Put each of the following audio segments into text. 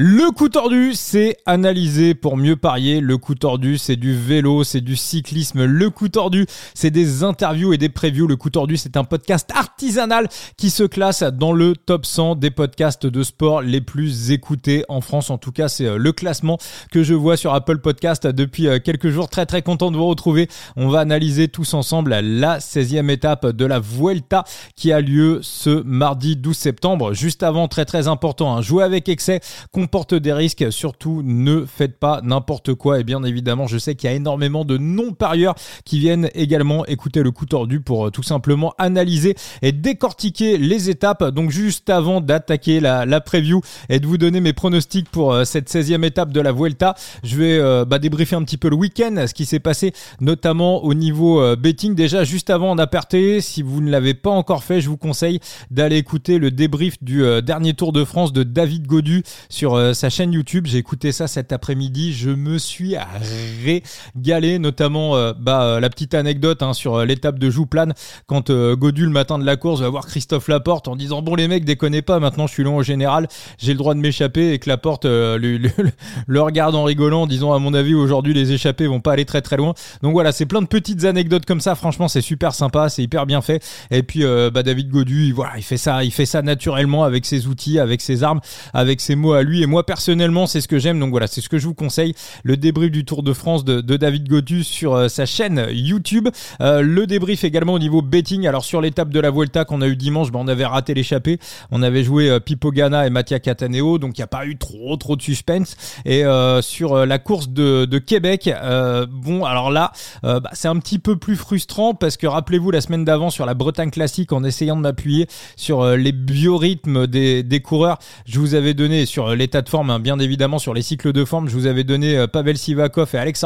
Le coup tordu, c'est analyser pour mieux parier. Le coup tordu, c'est du vélo, c'est du cyclisme. Le coup tordu, c'est des interviews et des previews. Le coup tordu, c'est un podcast artisanal qui se classe dans le top 100 des podcasts de sport les plus écoutés en France. En tout cas, c'est euh, le classement que je vois sur Apple Podcast depuis euh, quelques jours. Très très content de vous retrouver. On va analyser tous ensemble la 16e étape de la Vuelta qui a lieu ce mardi 12 septembre. Juste avant, très très important, hein, jouer avec excès porte des risques. Surtout, ne faites pas n'importe quoi. Et bien évidemment, je sais qu'il y a énormément de non-parieurs qui viennent également écouter le coup tordu pour euh, tout simplement analyser et décortiquer les étapes. Donc juste avant d'attaquer la, la preview et de vous donner mes pronostics pour euh, cette 16e étape de la Vuelta, je vais euh, bah, débriefer un petit peu le week-end, ce qui s'est passé notamment au niveau betting. Déjà, juste avant en si vous ne l'avez pas encore fait, je vous conseille d'aller écouter le débrief du dernier Tour de France de David Godu sur euh, sa chaîne YouTube. J'ai écouté ça cet après-midi. Je me suis régalé, notamment euh, bah, euh, la petite anecdote hein, sur l'étape de Jouplane quand Godu le matin de la course va voir Christophe Laporte en disant bon les mecs déconnez pas, maintenant je suis long au général, j'ai le droit de m'échapper et que Laporte le regarde en rigolant en disant à mon avis aujourd'hui les échappés vont pas aller très très loin. Donc voilà, c'est plein de petites anecdotes comme ça. Franchement, c'est super sympa, c'est hyper bien fait. Et puis bah, David Godu, il, voilà, il fait ça, il fait ça naturellement avec ses outils, avec ses armes, avec ses mots à lui moi personnellement, c'est ce que j'aime. Donc voilà, c'est ce que je vous conseille. Le débrief du Tour de France de, David Godu sur euh, sa chaîne YouTube. Euh, le débrief également au niveau betting. Alors sur l'étape de la Vuelta qu'on a eu dimanche, ben, on avait raté l'échappée. On avait joué euh, Pipo Gana et Mattia Cataneo, donc il n'y a pas eu trop trop de suspense. Et sur la course de, Québec, bon alors là, bah, c'est un petit peu plus frustrant parce que rappelez-vous la semaine d'avant sur la Bretagne classique, en essayant de m'appuyer sur les biorhythmes des, des coureurs, je vous avais donné sur de forme, hein. bien évidemment sur les cycles de forme. Je vous avais donné euh, Pavel Sivakov et Alex.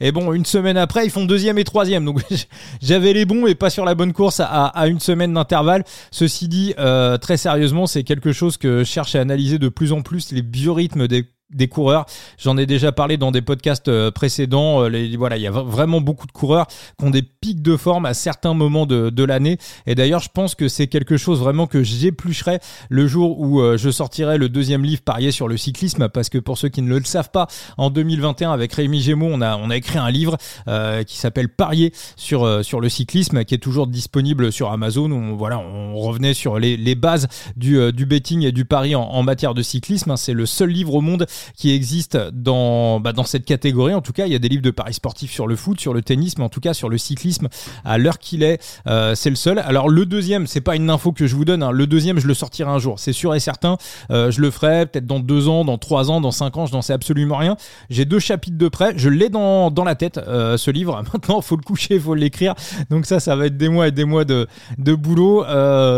Et bon, une semaine après, ils font deuxième et troisième. Donc j'avais les bons et pas sur la bonne course à, une semaine d'intervalle. Ceci dit, euh, très sérieusement, c'est quelque chose que je cherche à analyser de plus en plus les biorhythmes des des coureurs. J'en ai déjà parlé dans des podcasts euh, précédents. Euh, voilà, il y a vraiment beaucoup de coureurs qui ont des pics de forme à certains moments de, l'année. Et d'ailleurs, je pense que c'est quelque chose vraiment que j'éplucherai le jour où euh, je sortirai le deuxième livre parier sur le cyclisme. Parce que pour ceux qui ne le savent pas, en 2021, avec Rémi Gémeaux, on a, on a écrit un livre qui s'appelle Parier sur, sur le cyclisme, qui est toujours disponible sur Amazon. On, voilà, on revenait sur les, bases du, du betting et du pari en, en matière de cyclisme. C'est le seul livre au monde qui existe dans, bah, dans cette catégorie. En tout cas, il y a des livres de paris sportifs sur le foot, sur le tennis, mais en tout cas sur le cyclisme à l'heure qu'il est, euh, c'est le seul. Alors le deuxième, c'est pas une info que je vous donne. Hein. Le deuxième, je le sortirai un jour, c'est sûr et certain. Euh, je le ferai peut-être dans deux ans, dans trois ans, dans cinq ans. Je n'en sais absolument rien. J'ai deux chapitres de près. Je l'ai dans, dans la tête euh, ce livre. Maintenant, faut le coucher, faut l'écrire. Donc ça, ça va être des mois et des mois de, de boulot.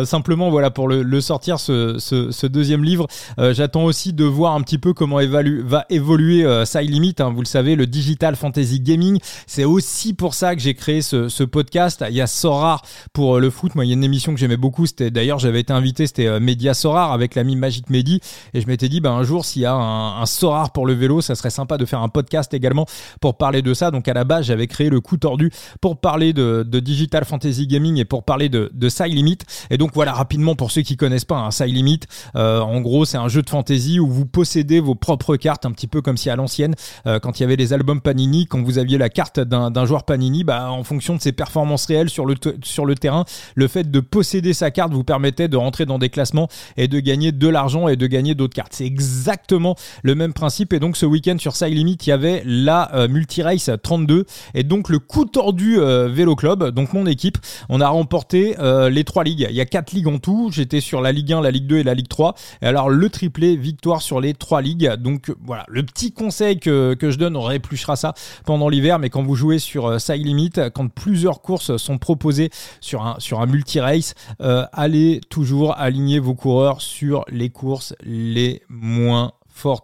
simplement, voilà, pour le, le sortir ce, ce, ce, deuxième livre, j'attends aussi de voir un petit peu comment va évoluer euh, Limit. Hein, vous le savez, le Digital Fantasy Gaming. C'est aussi pour ça que j'ai créé ce, podcast. Il y a Sorar pour euh, le foot. Moi, il y a une émission que j'aimais beaucoup. C'était d'ailleurs, j'avais été invité, c'était euh, Media Sorar avec l'ami Magic Medi. Et je m'étais dit, ben, un jour, s'il y a un, un Sorar pour le vélo, ça serait sympa de faire un podcast également pour parler de ça. Donc à la base, j'avais créé le coup tordu pour parler de, de Digital Fantasy Gaming et pour parler de, de Side Limit. Et donc voilà, rapidement pour ceux qui connaissent pas, un hein, Side Limit, euh, en gros, c'est un jeu de fantasy où vous possédez vos propres carte, un petit peu comme si à l'ancienne, euh, quand il y avait les albums Panini, quand vous aviez la carte d'un joueur Panini, bah, en fonction de ses performances réelles sur le, sur le terrain, le fait de posséder sa carte vous permettait de rentrer dans des classements et de gagner de l'argent et de gagner d'autres cartes. C'est exactement le même principe. Et donc ce week-end sur Side Limit, il y avait la euh, Multi-Race 32 et donc le coup tordu euh, Vélo Club, donc mon équipe. On a remporté les trois ligues. Il y a quatre ligues en tout. J'étais sur la Ligue 1, la Ligue 2 et la Ligue 3. Et alors le triplé victoire sur les trois ligues. Donc voilà, le petit conseil que, je donne, on réépluchera ça pendant l'hiver, mais quand vous jouez sur euh, Side Limit, quand plusieurs courses sont proposées sur un, sur un multi-race, euh, allez toujours aligner vos coureurs sur les courses les moins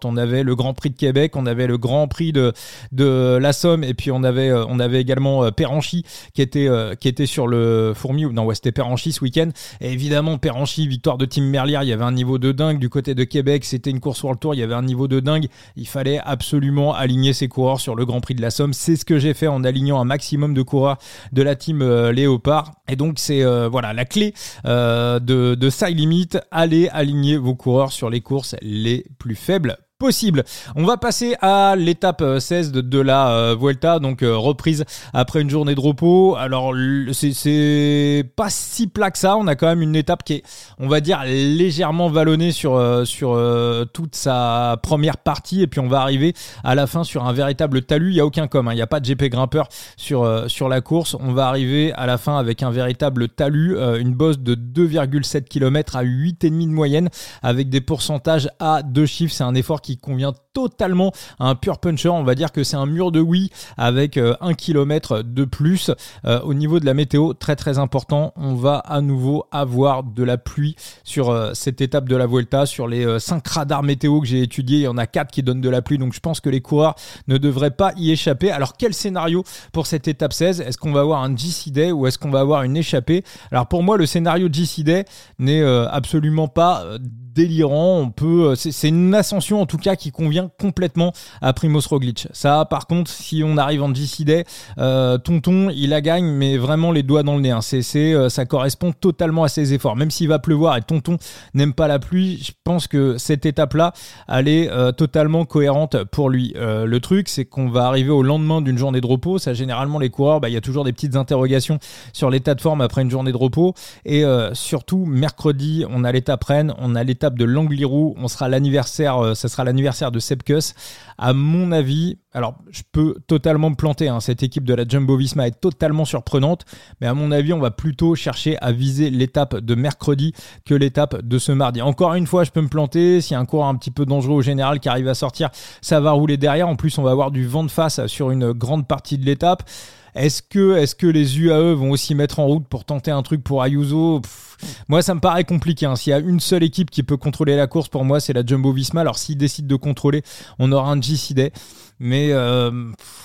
On avait le Grand Prix de Québec, on avait le Grand Prix de, de la Somme, et puis on avait, euh, également euh, Perranchy qui était, euh, qui était sur le Fourmi, non, ouais, c'était Perranchy ce week-end. Évidemment, Perranchy, victoire de Tim Merlier, il y avait un niveau de dingue. Du côté de Québec, c'était une course World Tour, il y avait un niveau de dingue. Il fallait absolument aligner ses coureurs sur le Grand Prix de la Somme. C'est ce que j'ai fait en alignant un maximum de coureurs de la team Léopard. Et donc, c'est voilà la clé de, de Side Limit. Allez aligner vos coureurs sur les courses les plus faibles possible. On va passer à l'étape 16 de, de la Vuelta, donc reprise après une journée de repos. Alors c'est pas si plat que ça. On a quand même une étape qui est, on va dire, légèrement vallonnée sur toute sa première partie, et puis on va arriver à la fin sur un véritable talus. Il y a aucun com, hein. il n'y a pas de GP grimpeur sur sur la course. On va arriver à la fin avec un véritable talus, une bosse de 2,7 km à 8,5 de moyenne, avec des pourcentages à deux chiffres. C'est un effort qui convient totalement à un pur puncher. On va dire que c'est un mur de oui avec euh, un kilomètre de plus. Euh, au niveau de la météo, très très important, on va à nouveau avoir de la pluie sur euh, cette étape de la Vuelta. Sur les 5 radars météo que j'ai étudiés, il y en a 4 qui donnent de la pluie. Donc je pense que les coureurs ne devraient pas y échapper. Alors quel scénario pour cette étape 16 Est-ce qu'on va avoir un GC Day ou est-ce qu'on va avoir une échappée? Alors pour moi, le scénario GC Day n'est absolument pas délirant. On peut, euh, c'est une ascension en tout cas qui convient complètement à Primoz Roglic. Ça, par contre, si on arrive en GC Day, euh, Tonton, il la gagne, mais vraiment les doigts dans le nez. Hein. C'est, euh, ça correspond totalement à ses efforts. Même s'il va pleuvoir et Tonton n'aime pas la pluie, je pense que cette étape-là, elle est totalement cohérente pour lui. le truc, c'est qu'on va arriver au lendemain d'une journée de repos. Ça, généralement, les coureurs, bah, il y a toujours des petites interrogations sur l'état de forme après une journée de repos. Et surtout, mercredi, on a l'étape Rennes, on a l'étape de l'Angliru. On sera l'anniversaire, euh, ça sera l'anniversaire de Sepkus. À mon avis, alors je peux totalement me planter. Hein, cette équipe de la Jumbo Visma est totalement surprenante, mais à mon avis, on va plutôt chercher à viser l'étape de mercredi que l'étape de ce mardi. Encore une fois, je peux me planter. S'il y a un coureur un petit peu dangereux au général qui arrive à sortir, ça va rouler derrière. En plus, on va avoir du vent de face sur une grande partie de l'étape. Est-ce que, est que les UAE vont aussi mettre en route pour tenter un truc pour Ayuso? Moi, ça me paraît compliqué. Hein. S'il y a une seule équipe qui peut contrôler la course, pour moi, c'est la Jumbo Visma. Alors, s'ils décident de contrôler, on aura un GC Day mais euh,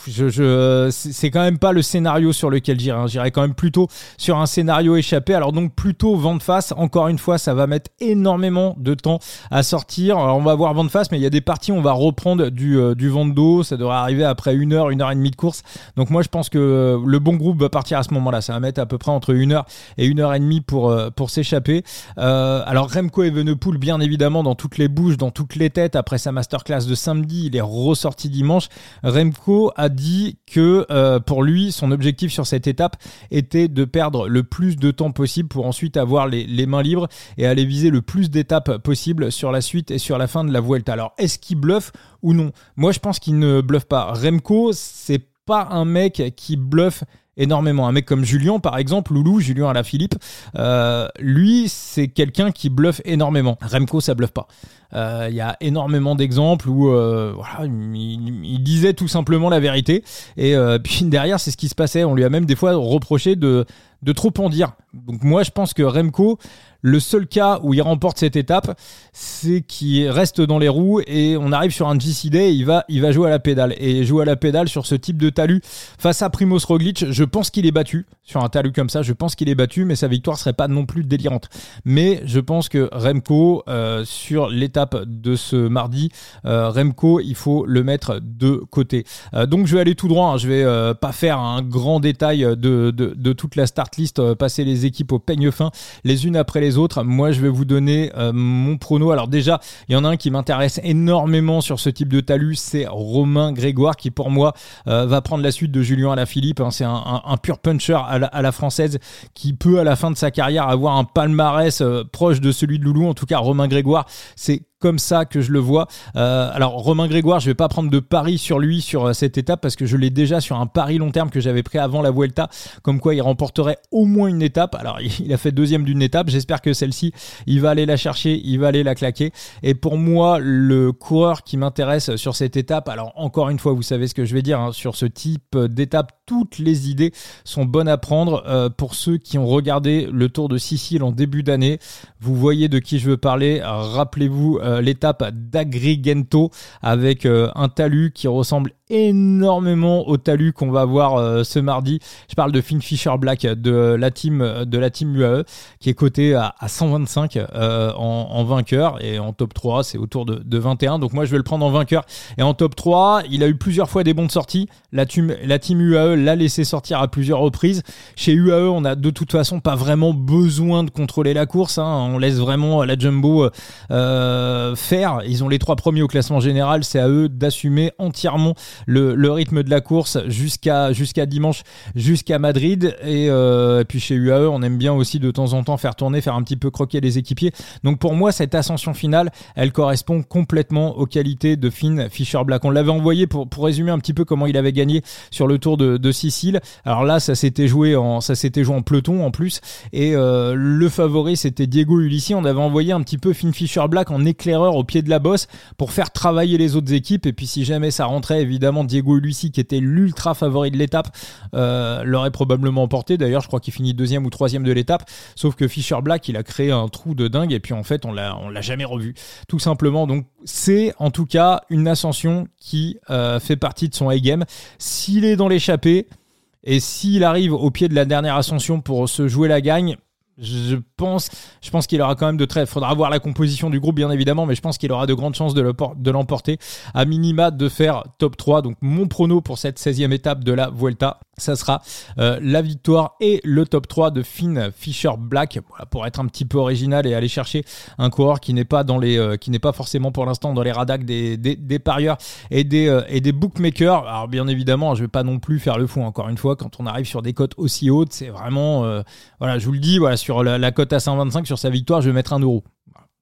je, je c'est quand même pas le scénario sur lequel j'irai. Hein. J'irai quand même plutôt sur un scénario échappé. Alors donc plutôt vent de face. Encore une fois, ça va mettre énormément de temps à sortir. Alors, on va voir vent de face, mais il y a des parties où on va reprendre du, euh, du vent de dos. Ça devrait arriver après une heure, une heure et demie de course. Donc moi, je pense que le bon groupe va partir à ce moment-là. Ça va mettre à peu près entre une heure et une heure et demie pour, euh, pour s'échapper. Euh, alors Remco Evenepoel, bien évidemment, dans toutes les bouches, dans toutes les têtes. Après sa masterclass de samedi, il est ressorti dimanche. Remco a dit que euh, pour lui, son objectif sur cette étape était de perdre le plus de temps possible pour ensuite avoir les, mains libres et aller viser le plus d'étapes possible sur la suite et sur la fin de la Vuelta. Alors, est-ce qu'il bluffe ou non? Moi, je pense qu'il ne bluffe pas. Remco, c'est pas un mec qui bluffe énormément. Un mec comme Julien, par exemple, Loulou, Julien Alaphilippe, euh, lui, c'est quelqu'un qui bluffe énormément. Remco, ça bluffe pas. Euh, il y a énormément d'exemples où euh, voilà, il, disait tout simplement la vérité. Et euh, puis derrière, c'est ce qui se passait. On lui a même des fois reproché de, de trop en dire. Donc moi, je pense que Remco, le seul cas où il remporte cette étape, c'est qu'il reste dans les roues et on arrive sur un GC Day, il va, il va jouer à la pédale. Et jouer à la pédale sur ce type de talus face à Primoz Roglic, je pense qu'il est battu. Sur un talus comme ça, je pense qu'il est battu, mais sa victoire serait pas non plus délirante. Mais je pense que Remco, euh, sur l'étape de ce mardi, euh, Remco, il faut le mettre de côté. Euh, donc je vais aller tout droit, hein. je vais pas faire un grand détail de toute la start list, passer les équipes au peigne fin, les unes après les autres. Moi, je vais vous donner euh, mon prono. Alors déjà, il y en a un qui m'intéresse énormément sur ce type de talus, c'est Romain Grégoire qui pour moi euh, va prendre la suite de Julien Alaphilippe. Hein. C'est un, pur puncher à la, française qui peut à la fin de sa carrière avoir un palmarès euh, proche de celui de Loulou. En tout cas, Romain Grégoire, c'est comme ça que je le vois. Euh, alors Romain Grégoire, je vais pas prendre de pari sur lui sur euh, cette étape parce que je l'ai déjà sur un pari long terme que j'avais pris avant la Vuelta, comme quoi il remporterait au moins une étape. Alors il a fait deuxième d'une étape. J'espère que celle-ci, il va aller la chercher, il va aller la claquer. Et pour moi, le coureur qui m'intéresse sur cette étape, alors encore une fois, vous savez ce que je vais dire hein, sur ce type d'étape, toutes les idées sont bonnes à prendre euh, pour ceux qui ont regardé le Tour de Sicile en début d'année. Vous voyez de qui je veux parler. Rappelez-vous euh, l'étape d'Agrigento avec euh, un talus qui ressemble énormément au talus qu'on va voir ce mardi. Je parle de Finn Fisher Black de la team de la team UAE qui est coté à, 125 en, vainqueur et en top 3 c'est autour de, de 21. Donc moi je vais le prendre en vainqueur et en top 3. Il a eu plusieurs fois des bonnes sorties. La team, la team UAE l'a laissé sortir à plusieurs reprises. Chez UAE, on a de toute façon pas vraiment besoin de contrôler la course. Hein. On laisse vraiment la Jumbo euh, faire. Ils ont les trois premiers au classement général. C'est à eux d'assumer entièrement le, rythme de la course jusqu'à jusqu'à dimanche, jusqu'à Madrid. Euh, et, puis chez UAE, on aime bien aussi de temps en temps faire tourner, faire un petit peu croquer les équipiers. Donc pour moi, cette ascension finale, elle correspond complètement aux qualités de Finn Fisher Black. On l'avait envoyé pour, pour résumer un petit peu comment il avait gagné sur le Tour de, Sicile. Alors là, ça s'était joué en ça s'était joué en peloton en plus et euh, le favori c'était Diego Ulissi. On avait envoyé un petit peu Finn Fisher Black en éclaireur au pied de la bosse pour faire travailler les autres équipes et puis si jamais ça rentrait, évidemment Diego Ulissi qui était l'ultra favori de l'étape euh, l'aurait probablement emporté. D'ailleurs, je crois qu'il finit deuxième ou troisième de l'étape. Sauf que Fisher Black, il a créé un trou de dingue et puis en fait on l'a on l'a jamais revu. Tout simplement. Donc c'est en tout cas une ascension qui euh, fait partie de son A-game. S'il est dans l'échappée et s'il arrive au pied de la dernière ascension pour se jouer la gagne, je pense, je pense qu'il aura quand même de très. Il faudra voir la composition du groupe, bien évidemment, mais je pense qu'il aura de grandes chances de l'emporter. À minima, de faire top 3. Donc, mon prono pour cette 16e étape de la Vuelta, ça sera euh, la victoire et le top 3 de Finn Fisher Black. Pour être un petit peu original et aller chercher un coureur qui n'est pas euh, pas forcément pour l'instant dans les radars des, parieurs et des, euh, et des bookmakers. Alors, bien évidemment, je vais pas non plus faire le fou. Encore une fois, quand on arrive sur des cotes aussi hautes, c'est vraiment, voilà, je vous le dis, voilà, la, la cote à 125 sur sa victoire, je vais mettre un euro.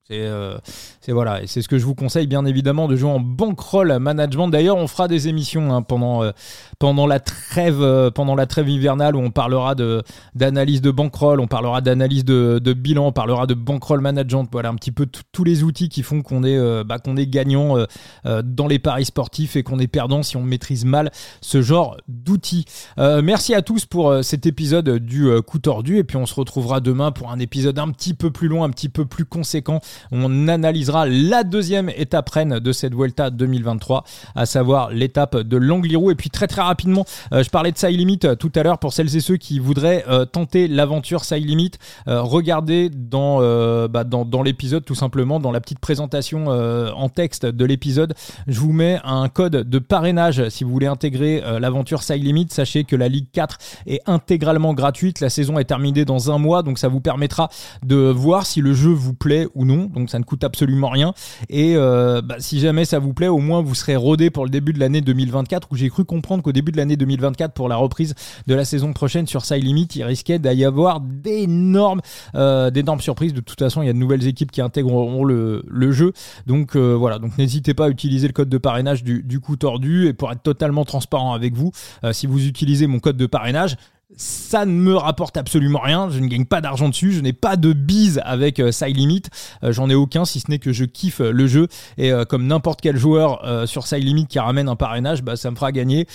C'est voilà, et c'est ce que je vous conseille bien évidemment de jouer en bankroll management. D'ailleurs, on fera des émissions hein, pendant euh, pendant la trêve euh, pendant la trêve hivernale où on parlera de d'analyse de bankroll, on parlera d'analyse de, de, bilan, on parlera de bankroll management. Voilà un petit peu tous les outils qui font qu'on est bah, qu'on est gagnant dans les paris sportifs et qu'on est perdant si on maîtrise mal ce genre d'outils. merci à tous pour cet épisode du coup tordu et puis on se retrouvera demain pour un épisode un petit peu plus long, un petit peu plus conséquent. On analysera la deuxième étape reine de cette Vuelta 2023, à savoir l'étape de l'Angliru. Et puis très très rapidement, euh, je parlais de Side Limit euh, tout à l'heure pour celles et ceux qui voudraient euh, tenter l'aventure Side Limit. regardez dans, bah, dans, dans l'épisode tout simplement, dans la petite présentation en texte de l'épisode, je vous mets un code de parrainage si vous voulez intégrer l'aventure Side Limit. Sachez que la Ligue 4 est intégralement gratuite. La saison est terminée dans un mois, donc ça vous permettra de voir si le jeu vous plaît ou non donc ça ne coûte absolument rien. Et euh, bah, si jamais ça vous plaît, au moins vous serez rodé pour le début de l'année 2024, où j'ai cru comprendre qu'au début de l'année 2024, pour la reprise de la saison prochaine sur Side Limit, il risquait d'y avoir d'énormes, euh, surprises. De toute façon, il y a de nouvelles équipes qui intégreront le, jeu. Donc euh, voilà, donc n'hésitez pas à utiliser le code de parrainage du, du coup tordu. Et pour être totalement transparent avec vous, si vous utilisez mon code de parrainage, ça ne me rapporte absolument rien, je ne gagne pas d'argent dessus, je n'ai pas de bise avec euh, Side Limit, euh, j'en ai aucun si ce n'est que je kiffe le jeu et euh, comme n'importe quel joueur sur Side Limit qui ramène un parrainage, bah, ça me fera gagner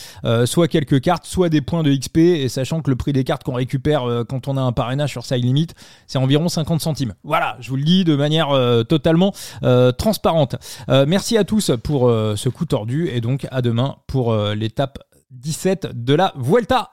soit quelques cartes, soit des points de XP et sachant que le prix des cartes qu'on récupère quand on a un parrainage sur Side Limit, c'est environ 50 centimes. Voilà, je vous le dis de manière totalement transparente. merci à tous pour ce coup tordu et donc à demain pour l'étape 17 de la Vuelta.